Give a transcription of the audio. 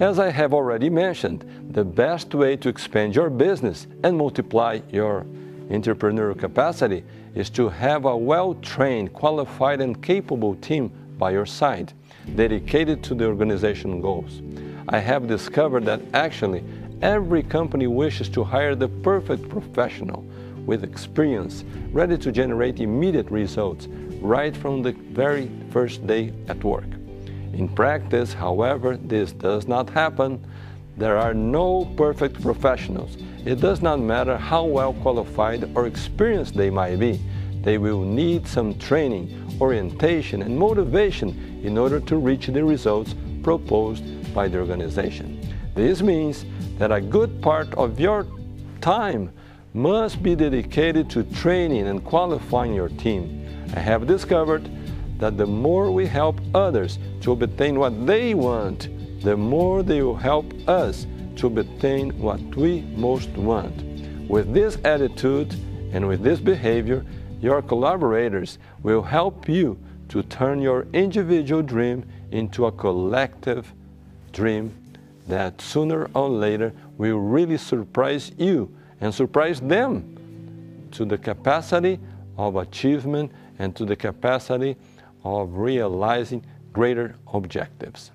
As I have already mentioned, the best way to expand your business and multiply your entrepreneurial capacity is to have a well trained, qualified, and capable team by your side, dedicated to the organization goals. I have discovered that actually every company wishes to hire the perfect professional with experience, ready to generate immediate results right from the very first day at work. In practice, however, this does not happen. There are no perfect professionals. It does not matter how well qualified or experienced they might be. They will need some training, orientation, and motivation in order to reach the results proposed by the organization. This means that a good part of your time must be dedicated to training and qualifying your team. I have discovered that the more we help others to obtain what they want, the more they will help us to obtain what we most want. With this attitude and with this behavior, your collaborators will help you to turn your individual dream into a collective dream that sooner or later will really surprise you and surprise them to the capacity of achievement and to the capacity of realizing greater objectives.